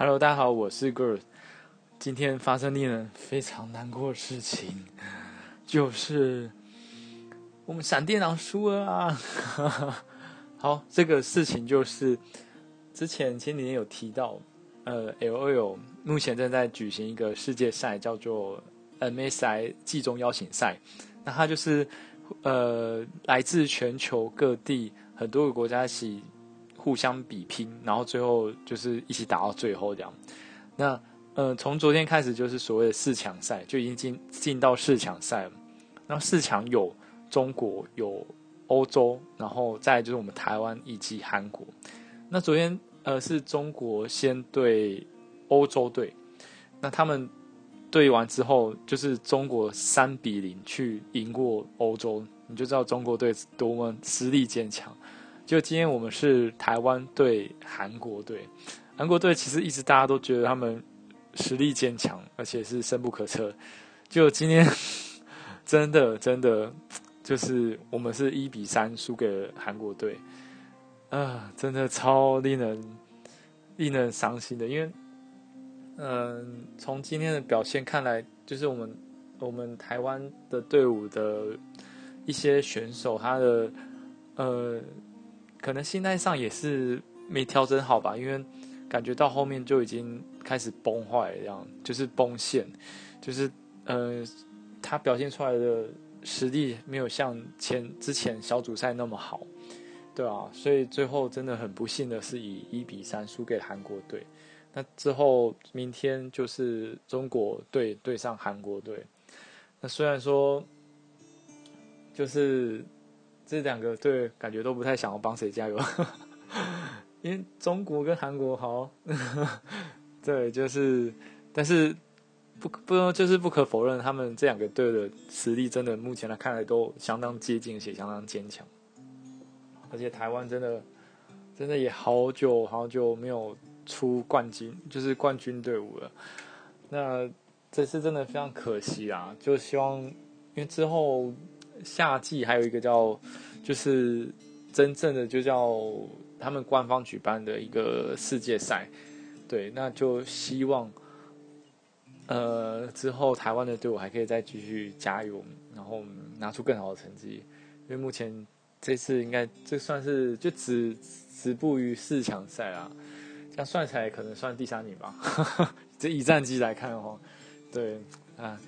Hello，大家好，我是 Girl。今天发生令人非常难过的事情，就是我们闪电狼输了啊！好，这个事情就是之前前几天有提到，呃，L O L 目前正在举行一个世界赛，叫做 M S I 季中邀请赛。那它就是呃，来自全球各地很多个国家一起。互相比拼，然后最后就是一起打到最后这样。那呃，从昨天开始就是所谓的四强赛，就已经进进到四强赛了。那四强有中国、有欧洲，然后再就是我们台湾以及韩国。那昨天呃是中国先对欧洲队，那他们对完之后，就是中国三比零去赢过欧洲，你就知道中国队多么实力坚强。就今天我们是台湾对韩国队，韩国队其实一直大家都觉得他们实力坚强，而且是深不可测。就今天真的真的就是我们是一比三输给了韩国队，啊，真的超令人令人伤心的。因为嗯，从今天的表现看来，就是我们我们台湾的队伍的一些选手，他的呃。可能心态上也是没调整好吧，因为感觉到后面就已经开始崩坏，这样就是崩线，就是呃，他表现出来的实力没有像前之前小组赛那么好，对啊，所以最后真的很不幸的是以一比三输给韩国队。那之后明天就是中国队对上韩国队，那虽然说就是。这两个队感觉都不太想要帮谁加油，因为中国跟韩国好，对，就是，但是不不就是不可否认，他们这两个队的实力真的目前来看来都相当接近，且相当坚强。而且台湾真的真的也好久好久没有出冠军，就是冠军队伍了。那这次真的非常可惜啊！就希望因为之后。夏季还有一个叫，就是真正的就叫他们官方举办的一个世界赛，对，那就希望，呃，之后台湾的队伍还可以再继续加油，然后拿出更好的成绩。因为目前这次应该这算是就止止步于四强赛啦，这样算起来可能算第三名吧。这以战绩来看的话，对啊。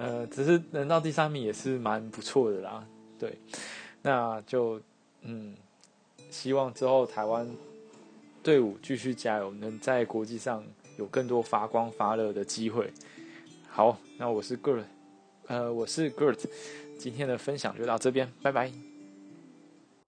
呃，只是能到第三名也是蛮不错的啦。对，那就嗯，希望之后台湾队伍继续加油，能在国际上有更多发光发热的机会。好，那我是 Gert，呃，我是 Gert，今天的分享就到这边，拜拜。